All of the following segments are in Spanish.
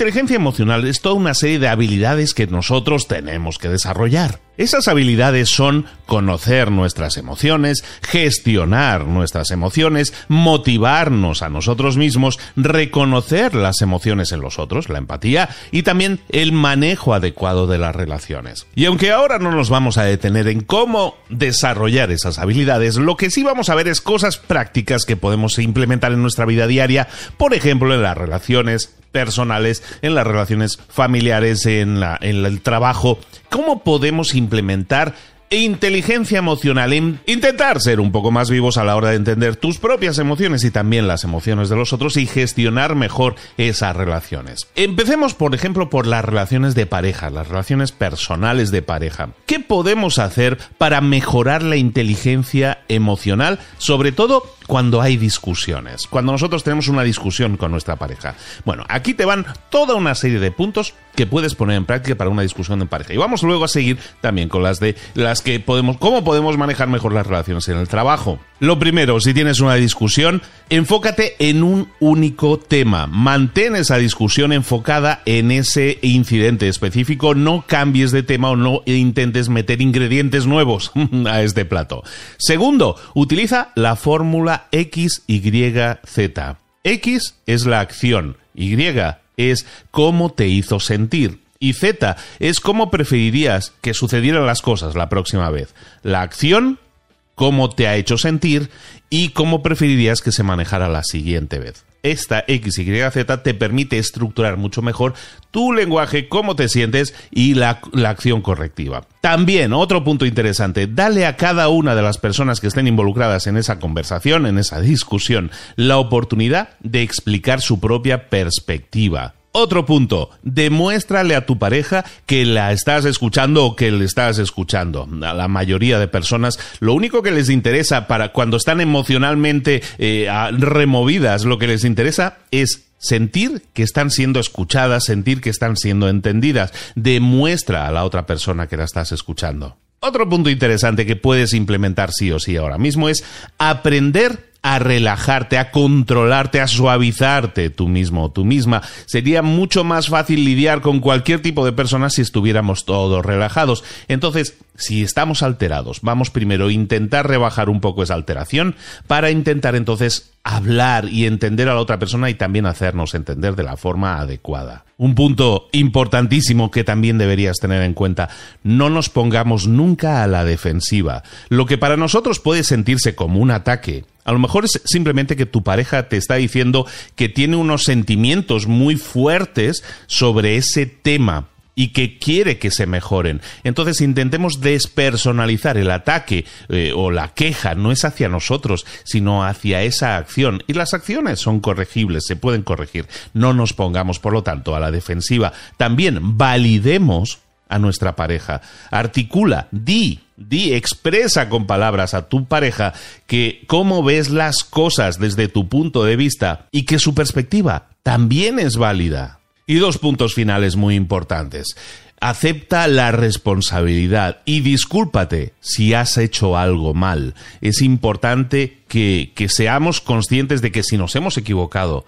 inteligencia emocional es toda una serie de habilidades que nosotros tenemos que desarrollar. Esas habilidades son conocer nuestras emociones, gestionar nuestras emociones, motivarnos a nosotros mismos, reconocer las emociones en los otros, la empatía, y también el manejo adecuado de las relaciones. Y aunque ahora no nos vamos a detener en cómo desarrollar esas habilidades, lo que sí vamos a ver es cosas prácticas que podemos implementar en nuestra vida diaria, por ejemplo en las relaciones personales, en las relaciones familiares, en, la, en el trabajo. ¿Cómo podemos implementar inteligencia emocional, intentar ser un poco más vivos a la hora de entender tus propias emociones y también las emociones de los otros y gestionar mejor esas relaciones. Empecemos, por ejemplo, por las relaciones de pareja, las relaciones personales de pareja. ¿Qué podemos hacer para mejorar la inteligencia emocional, sobre todo cuando hay discusiones, cuando nosotros tenemos una discusión con nuestra pareja? Bueno, aquí te van toda una serie de puntos que puedes poner en práctica para una discusión en pareja. Y vamos luego a seguir también con las de las que podemos, cómo podemos manejar mejor las relaciones en el trabajo. Lo primero, si tienes una discusión, enfócate en un único tema. Mantén esa discusión enfocada en ese incidente específico. No cambies de tema o no intentes meter ingredientes nuevos a este plato. Segundo, utiliza la fórmula XYZ. X es la acción, Y es cómo te hizo sentir. Y Z es cómo preferirías que sucedieran las cosas la próxima vez. La acción, cómo te ha hecho sentir y cómo preferirías que se manejara la siguiente vez. Esta X, Y, Z te permite estructurar mucho mejor tu lenguaje, cómo te sientes y la, la, acción correctiva. También, otro punto interesante, dale a cada una de las personas que estén involucradas en esa conversación, en esa discusión, la oportunidad de explicar su propia perspectiva. Otro punto, demuéstrale a tu pareja que la estás escuchando o que le estás escuchando. A la mayoría de personas lo único que les interesa para cuando están emocionalmente eh, removidas, lo que les interesa es sentir que están siendo escuchadas, sentir que están siendo entendidas. Demuestra a la otra persona que la estás escuchando. Otro punto interesante que puedes implementar sí o sí ahora mismo es aprender a relajarte, a controlarte, a suavizarte tú mismo o tú misma. Sería mucho más fácil lidiar con cualquier tipo de persona si estuviéramos todos relajados. Entonces, si estamos alterados, vamos primero a intentar rebajar un poco esa alteración para intentar entonces hablar y entender a la otra persona y también hacernos entender de la forma adecuada. Un punto importantísimo que también deberías tener en cuenta, no nos pongamos nunca a la defensiva. Lo que para nosotros puede sentirse como un ataque, a lo mejor es simplemente que tu pareja te está diciendo que tiene unos sentimientos muy fuertes sobre ese tema y que quiere que se mejoren. Entonces intentemos despersonalizar el ataque eh, o la queja, no es hacia nosotros, sino hacia esa acción. Y las acciones son corregibles, se pueden corregir. No nos pongamos, por lo tanto, a la defensiva. También validemos a nuestra pareja. Articula, di, di, expresa con palabras a tu pareja que cómo ves las cosas desde tu punto de vista y que su perspectiva también es válida. Y dos puntos finales muy importantes. Acepta la responsabilidad y discúlpate si has hecho algo mal. Es importante que, que seamos conscientes de que si nos hemos equivocado,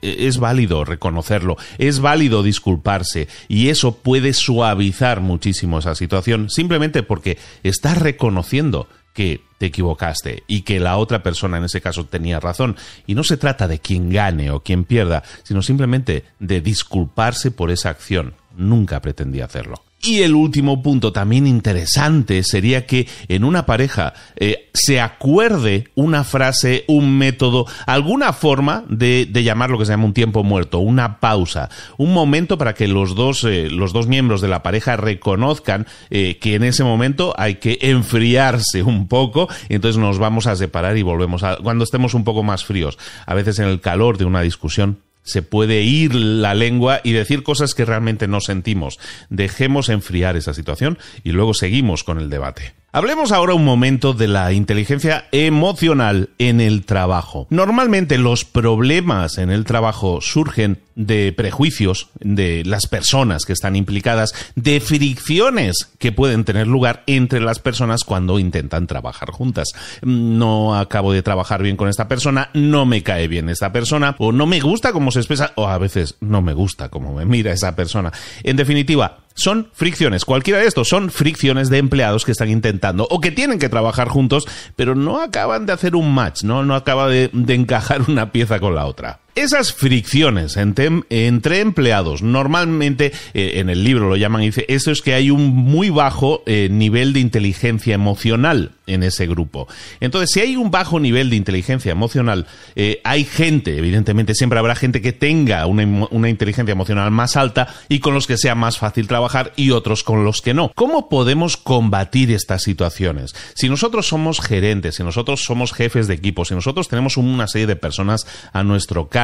e, es válido reconocerlo, es válido disculparse y eso puede suavizar muchísimo esa situación simplemente porque estás reconociendo que te equivocaste y que la otra persona en ese caso tenía razón. Y no se trata de quien gane o quien pierda, sino simplemente de disculparse por esa acción. Nunca pretendí hacerlo. Y el último punto también interesante sería que en una pareja eh, se acuerde una frase, un método, alguna forma de, llamar lo que se llama un tiempo muerto, una pausa, un momento para que los dos, eh, los dos miembros de la pareja reconozcan eh, que en ese momento hay que enfriarse un poco, y entonces nos vamos a separar y volvemos a cuando estemos un poco más fríos. A veces en el calor de una discusión se puede ir la lengua y decir cosas que realmente no sentimos. Dejemos enfriar esa situación y luego seguimos con el debate. Hablemos ahora un momento de la inteligencia emocional en el trabajo. Normalmente los problemas en el trabajo surgen de prejuicios de las personas que están implicadas, de fricciones que pueden tener lugar entre las personas cuando intentan trabajar juntas. No acabo de trabajar bien con esta persona, no me cae bien esta persona, o no me gusta cómo se expresa, o a veces no me gusta cómo me mira esa persona. En definitiva, son fricciones. Cualquiera de estos son fricciones de empleados que están intentando o que tienen que trabajar juntos, pero no acaban de hacer un match, no, no acaba de, de encajar una pieza con la otra. Esas fricciones entre, empleados, normalmente eh, en el libro lo llaman, dice, eso es que hay un muy bajo eh, nivel de inteligencia emocional en ese grupo. Entonces, si hay un bajo nivel de inteligencia emocional, eh, hay gente, evidentemente siempre habrá gente que tenga una, una inteligencia emocional más alta y con los que sea más fácil trabajar y otros con los que no. ¿Cómo podemos combatir estas situaciones? Si nosotros somos gerentes, si nosotros somos jefes de equipo, si nosotros tenemos una serie de personas a nuestro cargo,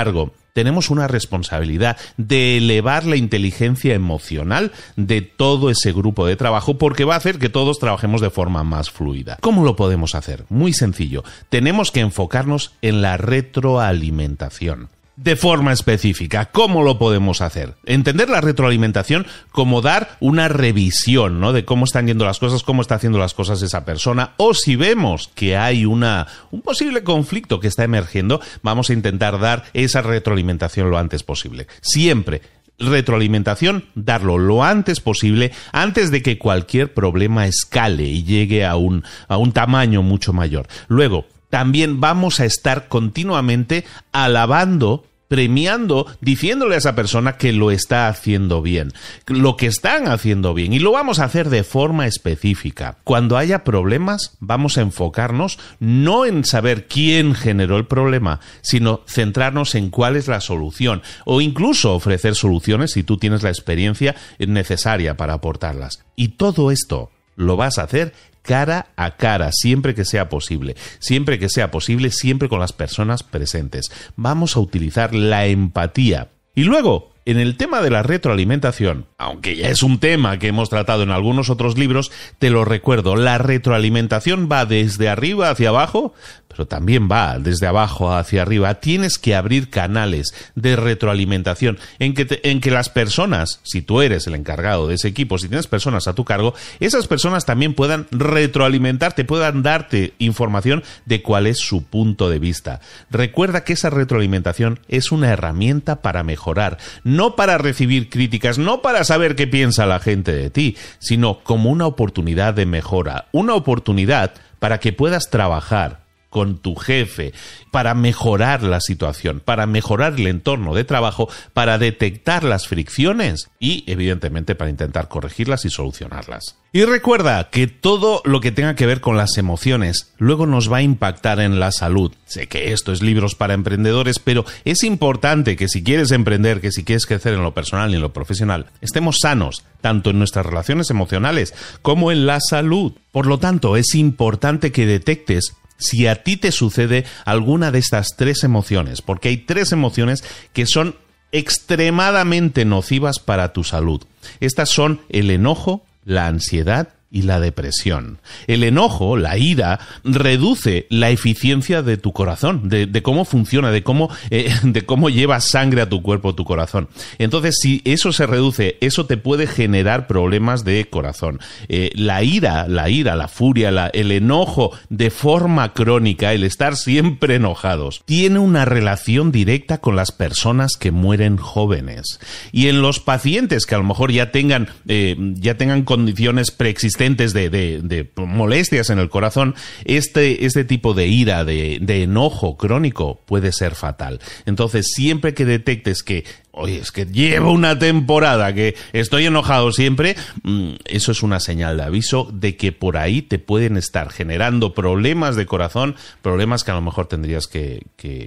tenemos una responsabilidad de elevar la inteligencia emocional de todo ese grupo de trabajo porque va a hacer que todos trabajemos de forma más fluida. ¿Cómo lo podemos hacer? Muy sencillo. Tenemos que enfocarnos en la retroalimentación de forma específica. ¿Cómo lo podemos hacer? Entender la retroalimentación como dar una revisión, ¿no? De cómo están yendo las cosas, cómo está haciendo las cosas esa persona, o si vemos que hay una, un posible conflicto que está emergiendo, vamos a intentar dar esa retroalimentación lo antes posible. Siempre retroalimentación, darlo lo antes posible, antes de que cualquier problema escale y llegue a un, a un tamaño mucho mayor. Luego, también vamos a estar continuamente alabando premiando, diciéndole a esa persona que lo está haciendo bien, lo que están haciendo bien, y lo vamos a hacer de forma específica. Cuando haya problemas, vamos a enfocarnos no en saber quién generó el problema, sino centrarnos en cuál es la solución, o incluso ofrecer soluciones si tú tienes la experiencia necesaria para aportarlas. Y todo esto lo vas a hacer cara a cara, siempre que sea posible, siempre que sea posible, siempre con las personas presentes. Vamos a utilizar la empatía. Y luego, en el tema de la retroalimentación, aunque ya es un tema que hemos tratado en algunos otros libros, te lo recuerdo, la retroalimentación va desde arriba hacia abajo, pero también va desde abajo hacia arriba. Tienes que abrir canales de retroalimentación en que, en que las personas, si tú eres el encargado de ese equipo, si tienes personas a tu cargo, esas personas también puedan retroalimentarte, puedan darte información de cuál es su punto de vista. Recuerda que esa retroalimentación es una herramienta para mejorar no para recibir críticas, no para saber qué piensa la gente de ti, sino como una oportunidad de mejora, una oportunidad para que puedas trabajar con tu jefe para mejorar la situación, para mejorar el entorno de trabajo, para detectar las fricciones y, evidentemente, para intentar corregirlas y solucionarlas. Y recuerda que todo lo que tenga que ver con las emociones luego nos va a impactar en la salud. Sé que esto es libros para emprendedores, pero es importante que si quieres emprender, que si quieres crecer en lo personal y en lo profesional, estemos sanos, tanto en nuestras relaciones emocionales como en la salud. Por lo tanto, es importante que detectes si a ti te sucede alguna de estas tres emociones, porque hay tres emociones que son extremadamente nocivas para tu salud. Estas son el enojo, la ansiedad y la depresión. El enojo, la ira, reduce la eficiencia de tu corazón, de, cómo funciona, de cómo, eh, de cómo lleva sangre a tu cuerpo, tu corazón. Entonces, si eso se reduce, eso te puede generar problemas de corazón. Eh, la ira, la ira, la furia, el enojo de forma crónica, el estar siempre enojados, tiene una relación directa con las personas que mueren jóvenes. Y en los pacientes que a lo mejor ya tengan, eh, ya tengan condiciones preexistentes, de, molestias en el corazón, este, este tipo de ira, de, enojo crónico puede ser fatal. Entonces, siempre que detectes que oye, es que llevo una temporada que estoy enojado siempre, mm, eso es una señal de aviso de que por ahí te pueden estar generando problemas de corazón, problemas que a lo mejor tendrías que,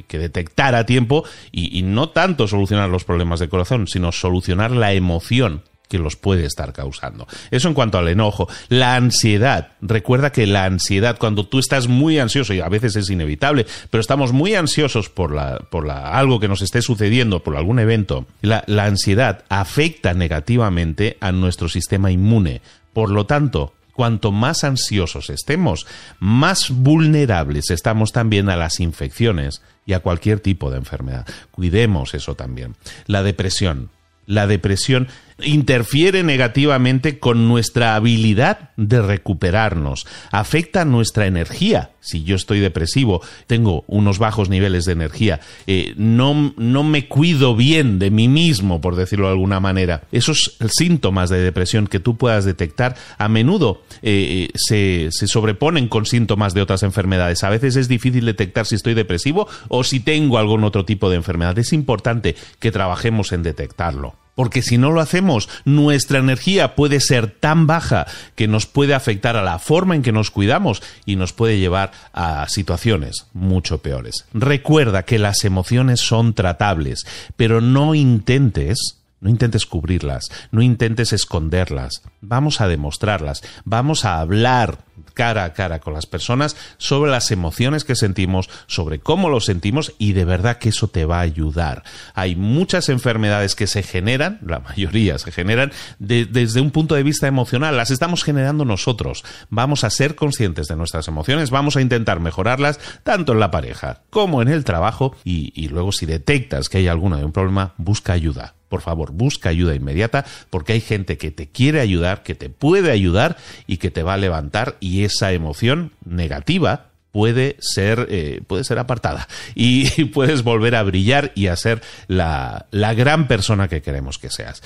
detectar a tiempo y no tanto solucionar los problemas de corazón, sino solucionar la emoción que los puede estar causando. Eso en cuanto al enojo. La ansiedad. Recuerda que la ansiedad, cuando tú estás muy ansioso, y a veces es inevitable, pero estamos muy ansiosos por, la, por la, algo que nos esté sucediendo, por algún evento, la, la ansiedad afecta negativamente a nuestro sistema inmune. Por lo tanto, Cuanto más ansiosos estemos, más vulnerables estamos también a las infecciones y a cualquier tipo de enfermedad. Cuidemos eso también. La depresión. La depresión interfiere negativamente con nuestra habilidad de recuperarnos, afecta nuestra energía. Si yo estoy depresivo, tengo unos bajos niveles de energía, eh, no, no me cuido bien de mí mismo, por decirlo de alguna manera. Esos síntomas de depresión que tú puedas detectar a menudo eh, se, se sobreponen con síntomas de otras enfermedades. A veces es difícil detectar si estoy depresivo o si tengo algún otro tipo de enfermedad. Es importante que trabajemos en detectarlo. Porque si no lo hacemos, nuestra energía puede ser tan baja que nos puede afectar a la forma en que nos cuidamos y nos puede llevar a situaciones mucho peores. Recuerda que las emociones son tratables, pero no intentes no intentes cubrirlas, no intentes esconderlas. Vamos a demostrarlas, vamos a hablar cara a cara con las personas sobre las emociones que sentimos, sobre cómo lo sentimos y de verdad que eso te va a ayudar. Hay muchas enfermedades que se generan, la mayoría se generan desde un punto de vista emocional, las estamos generando nosotros. Vamos a ser conscientes de nuestras emociones, vamos a intentar mejorarlas tanto en la pareja como en el trabajo y, y luego si detectas que hay alguno de un problema, busca ayuda por favor, busca ayuda inmediata porque hay gente que te quiere ayudar, que te puede ayudar y que te va a levantar y esa emoción negativa puede ser, eh, puede ser apartada y puedes volver a brillar y a ser la, la gran persona que queremos que seas.